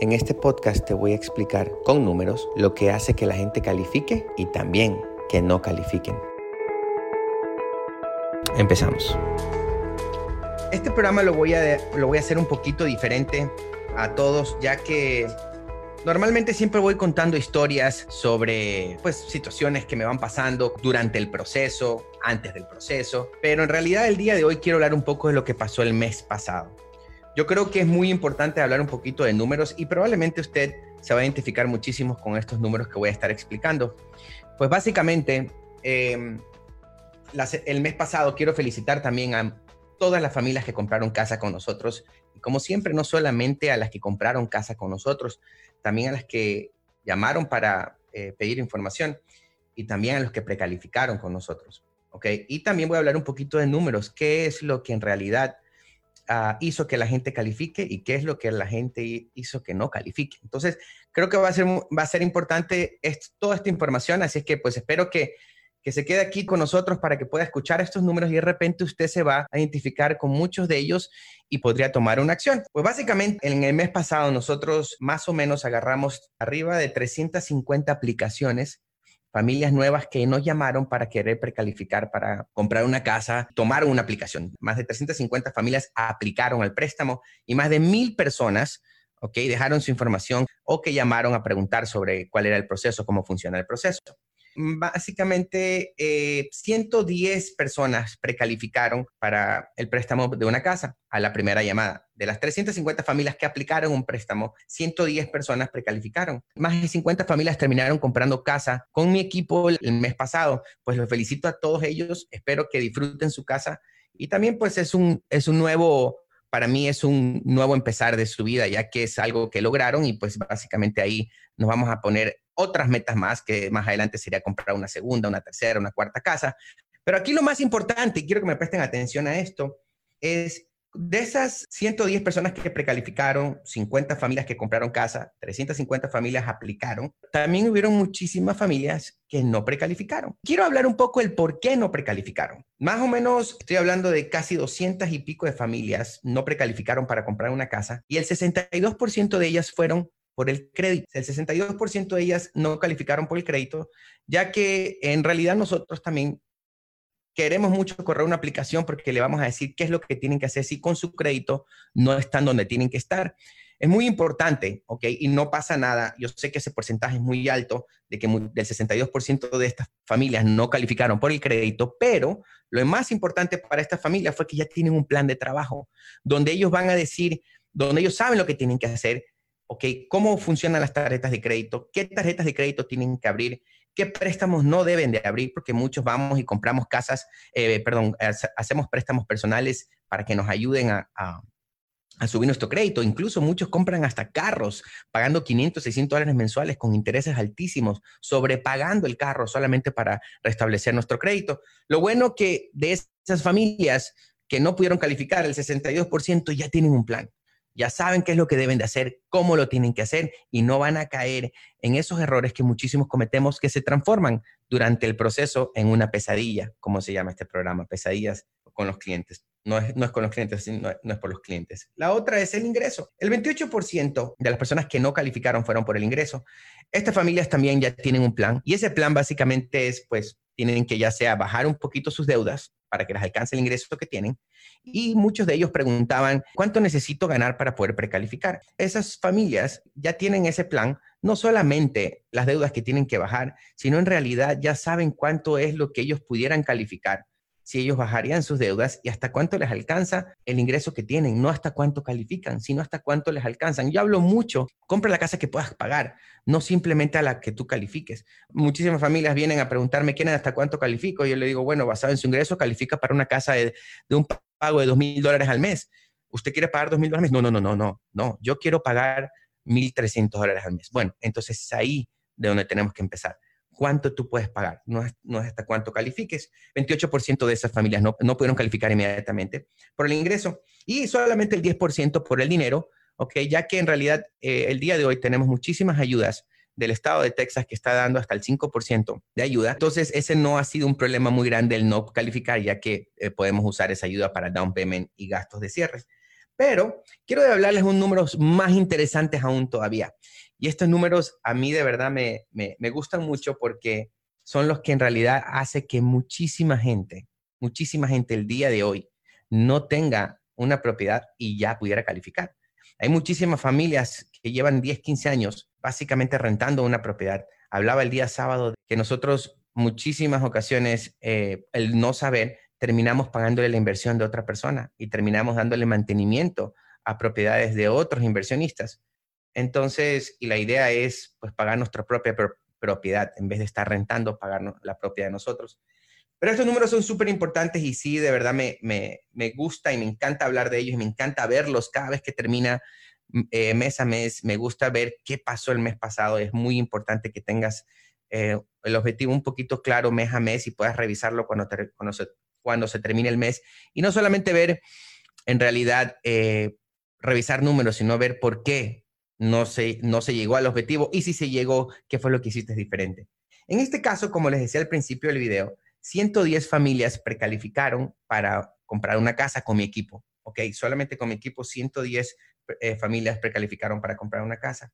En este podcast te voy a explicar con números lo que hace que la gente califique y también que no califiquen. Empezamos. Este programa lo voy a, lo voy a hacer un poquito diferente a todos, ya que normalmente siempre voy contando historias sobre pues, situaciones que me van pasando durante el proceso, antes del proceso, pero en realidad el día de hoy quiero hablar un poco de lo que pasó el mes pasado. Yo creo que es muy importante hablar un poquito de números y probablemente usted se va a identificar muchísimo con estos números que voy a estar explicando. Pues básicamente, em, el mes pasado quiero felicitar también a todas las familias que compraron casa con nosotros. Y como siempre, no solamente a las que compraron casa con nosotros, también a las que llamaron para eh, pedir información y también a los que precalificaron con nosotros. ¿ok? Y también voy a hablar un poquito de números, qué es lo que en realidad Ah, hizo que la gente califique y qué es lo que la gente hizo que no califique. Entonces, creo que va a ser, va a ser importante toda esta información, así es que pues espero que, que se quede aquí con nosotros para que pueda escuchar estos números y de repente usted se va a identificar con muchos de ellos y podría tomar una acción. Pues básicamente en el mes pasado nosotros más o menos agarramos arriba de 350 aplicaciones familias nuevas que nos llamaron para querer precalificar para comprar una casa, tomaron una aplicación. Más de 350 familias aplicaron al préstamo y más de mil personas, ¿ok? Dejaron su información o que llamaron a preguntar sobre cuál era el proceso, cómo funciona el proceso básicamente 110 eh, personas precalificaron para el préstamo de una casa a la primera llamada. De las 350 familias que aplicaron un préstamo, 110 personas precalificaron. Más de 50 familias terminaron comprando casa con mi equipo el mes pasado. Pues los felicito a todos ellos. Espero que disfruten su casa. Y también pues es un, es un nuevo para mí es un nuevo empezar de su vida, ya que es algo que lograron y pues básicamente ahí nos vamos a poner otras metas más, que más adelante sería comprar una segunda, una tercera, una cuarta casa. Pero aquí lo más importante, y quiero que me presten atención a esto, es de esas 110 personas que precalificaron, 50 familias que compraron casa, 350 familias aplicaron, también hubieron muchísimas familias que no precalificaron. Quiero hablar un poco del por qué no precalificaron. Más o menos estoy hablando de casi 200 y pico de familias no precalificaron para comprar una casa y el 62% de ellas fueron por el crédito. El 62% de ellas no calificaron por el crédito, ya que en realidad nosotros también queremos mucho correr una aplicación porque le vamos a decir qué es lo que tienen que hacer si con su crédito no están donde tienen que estar. Es muy importante, ¿ok? Y no pasa nada. Yo sé que ese porcentaje es muy alto, de que del 62% de estas familias no calificaron por el crédito, pero lo más importante para estas familias fue que ya tienen un plan de trabajo, donde ellos van a decir, donde ellos saben lo que tienen que hacer, ¿ok? ¿Cómo funcionan las tarjetas de crédito? ¿Qué tarjetas de crédito tienen que abrir? ¿Qué préstamos no deben de abrir? Porque muchos vamos y compramos casas, eh, perdón, hacemos préstamos personales para que nos ayuden a, subir nuestro crédito. Incluso muchos compran hasta carros pagando 500, 600 dólares mensuales con intereses altísimos, sobrepagando el carro solamente para restablecer nuestro crédito. Lo bueno que de esas familias que no pudieron calificar, el 62% ya tienen un plan ya saben qué es lo que deben de hacer, cómo lo tienen que hacer y no van a caer en esos errores que muchísimos cometemos que se transforman durante el proceso en una pesadilla, como se llama este programa, pesadillas con los clientes. No es, no es con los clientes, no, no es por los clientes. La otra es el ingreso. El 28% de las personas que no calificaron fueron por el ingreso. Estas familias también ya tienen un plan y ese plan básicamente es, pues, tienen que ya sea bajar un poquito sus deudas, para que les alcance el ingreso que tienen. Y muchos de ellos preguntaban, ¿cuánto necesito ganar para poder precalificar? Esas familias ya tienen ese plan, no solamente las deudas que tienen que bajar, sino en realidad ya saben cuánto es lo que ellos pudieran calificar si ellos bajarían sus deudas y hasta cuánto les alcanza el ingreso que tienen, no hasta cuánto califican, sino hasta cuánto les alcanzan. Yo hablo mucho, compra la casa que puedas pagar, no simplemente a la que tú califiques. Muchísimas familias vienen a preguntarme, ¿quién hasta cuánto califico? Yo le digo, bueno, basado en su ingreso, califica para una casa de, un pago de dos mil dólares al mes. ¿Usted quiere pagar dos mil dólares? No, no, no, no, no, no. Yo quiero pagar mil trescientos dólares al mes. Bueno, entonces es ahí de donde tenemos que empezar cuánto tú puedes pagar, no es, no es hasta cuánto califiques. 28% de esas familias no, no pudieron calificar inmediatamente por el ingreso y solamente el 10% por el dinero, ¿ok? Ya que en realidad eh, el día de hoy tenemos muchísimas ayudas del estado de Texas que está dando hasta el 5% de ayuda. Entonces, ese no ha sido un problema muy grande el no calificar, ya que eh, podemos usar esa ayuda para down payment y gastos de cierre. Pero quiero hablarles un números más interesantes aún todavía. Y estos números a mí de verdad me, me, gustan mucho porque son los que en realidad hace que muchísima gente, muchísima gente el día de hoy no tenga una propiedad y ya pudiera calificar. Hay muchísimas familias que llevan 10, 15 años básicamente rentando una propiedad. Hablaba el día sábado que nosotros muchísimas ocasiones eh, el no saber terminamos pagándole la inversión de otra persona y terminamos dándole mantenimiento a propiedades de otros inversionistas. Entonces, y la idea es pues pagar nuestra propia propiedad en vez de estar rentando, pagar la propiedad de nosotros. Pero estos números son súper importantes y sí, de verdad me, me, me, gusta y me encanta hablar de ellos y me encanta verlos cada vez que termina mm, eh, mes a mes. Me gusta ver qué pasó el mes pasado. Es muy importante que tengas eh, el objetivo un poquito claro mes a mes y puedas revisarlo cuando, cuando, se, cuando se termine el mes. Y no solamente ver en realidad, eh, revisar números, sino ver por qué no se, no se llegó al objetivo y si se llegó, qué fue lo que hiciste diferente. En este caso, como les decía al principio del video, 110 familias precalificaron para comprar una casa con mi equipo. Ok, solamente con mi equipo 110 eh, familias precalificaron para comprar una casa.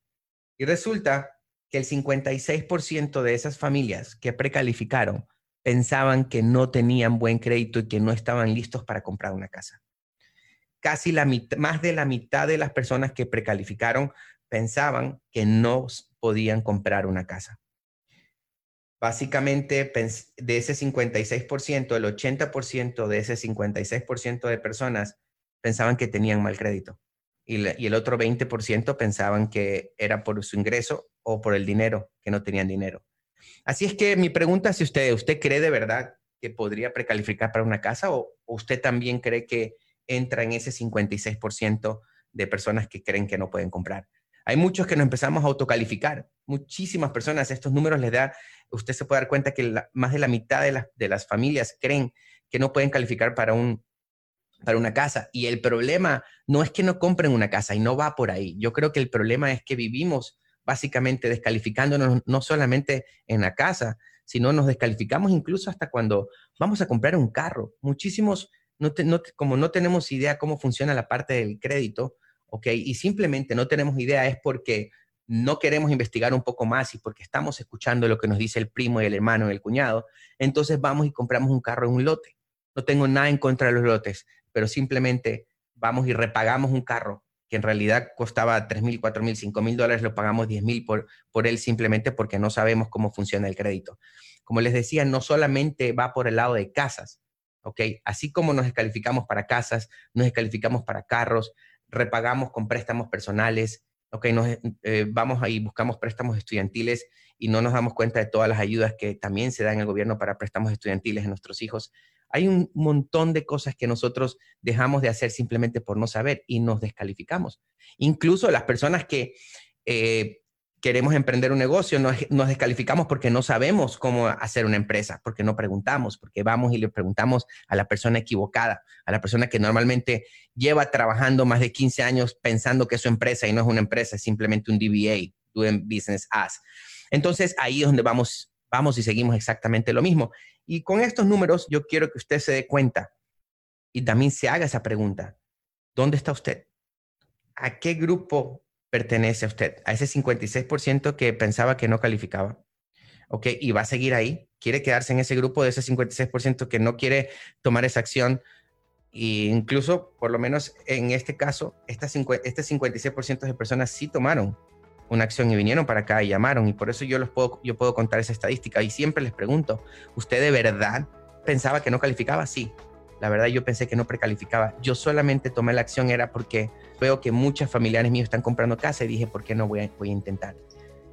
Y resulta que el 56% de esas familias que precalificaron pensaban que no tenían buen crédito y que no estaban listos para comprar una casa. Casi la más de la mitad de las personas que precalificaron pensaban que no podían comprar una casa. Básicamente, de ese 56%, el 80% de ese 56% de personas pensaban que tenían mal crédito y, el otro 20% pensaban que era por su ingreso o por el dinero, que no tenían dinero. Así es que mi pregunta es si usted, ¿usted cree de verdad que podría precalificar para una casa o usted también cree que entra en ese 56% de personas que creen que no pueden comprar? Hay muchos que nos empezamos a autocalificar. Muchísimas personas, estos números les da, usted se puede dar cuenta que más de la mitad de, las familias creen que no pueden calificar para, un, para una casa. Y el problema no es que no compren una casa y no va por ahí. Yo creo que el problema es que vivimos básicamente descalificándonos no solamente en la casa, sino nos descalificamos incluso hasta cuando vamos a comprar un carro. Muchísimos, como no tenemos idea cómo funciona la parte del crédito, ¿ok? Y simplemente no tenemos idea es porque no queremos investigar un poco más y porque estamos escuchando lo que nos dice el primo y el hermano y el cuñado, entonces vamos y compramos un carro en un lote. No tengo nada en contra de los lotes, pero simplemente vamos y repagamos un carro que en realidad costaba 3 mil, 4 mil, 5 mil dólares, lo pagamos 10 mil por, por él simplemente porque no sabemos cómo funciona el crédito. Como les decía, no solamente va por el lado de casas, ¿ok? Así como nos descalificamos para casas, nos descalificamos para carros, repagamos con préstamos personales, ok, eh, vamos ahí, buscamos préstamos estudiantiles y no nos damos cuenta de todas las ayudas que también se dan en el gobierno para préstamos estudiantiles a nuestros hijos. Hay un montón de cosas que nosotros dejamos de hacer simplemente por no saber y nos descalificamos. Incluso las personas que eh, queremos emprender un negocio, nos, descalificamos porque no sabemos cómo hacer una empresa, porque no preguntamos, porque vamos y le preguntamos a la persona equivocada, a la persona que normalmente lleva trabajando más de 15 años pensando que es su empresa y no es una empresa, es simplemente un DBA, Doing Business As. Entonces ahí es donde vamos, vamos y seguimos exactamente lo mismo. Y con estos números yo quiero que usted se dé cuenta y también se haga esa pregunta. ¿Dónde está usted? ¿A qué grupo pertenece a usted, a ese 56% que pensaba que no calificaba. ¿Ok? Y va a seguir ahí. Quiere quedarse en ese grupo de ese 56% que no quiere tomar esa acción. E incluso, por lo menos en este caso, este 56% de personas sí tomaron una acción y vinieron para acá y llamaron. Y por eso yo, los puedo, yo puedo contar esa estadística. Y siempre les pregunto, ¿usted de verdad pensaba que no calificaba? Sí. La verdad yo pensé que no precalificaba. Yo solamente tomé la acción era porque veo que muchos familiares míos están comprando casa y dije, ¿por qué no voy a, voy a intentar?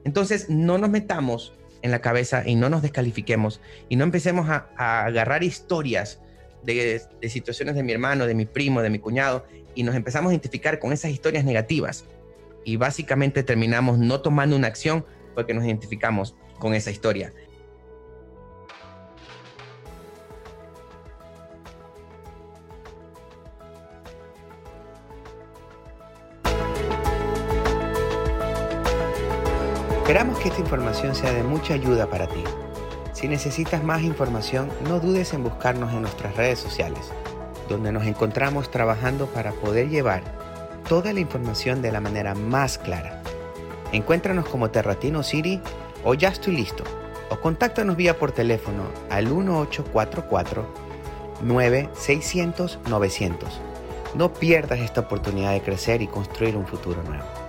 Entonces, no nos metamos en la cabeza y no nos descalifiquemos y no empecemos a, agarrar historias de, de, situaciones de mi hermano, de mi primo, de mi cuñado y nos empezamos a identificar con esas historias negativas y básicamente terminamos no tomando una acción porque nos identificamos con esa historia. Esperamos que esta información sea de mucha ayuda para ti. Si necesitas más información, no dudes en buscarnos en nuestras redes sociales, donde nos encontramos trabajando para poder llevar toda la información de la manera más clara. Encuéntranos como Terratino City o Ya estoy listo. O contáctanos vía por teléfono al 1844 9600 900. No pierdas esta oportunidad de crecer y construir un futuro nuevo.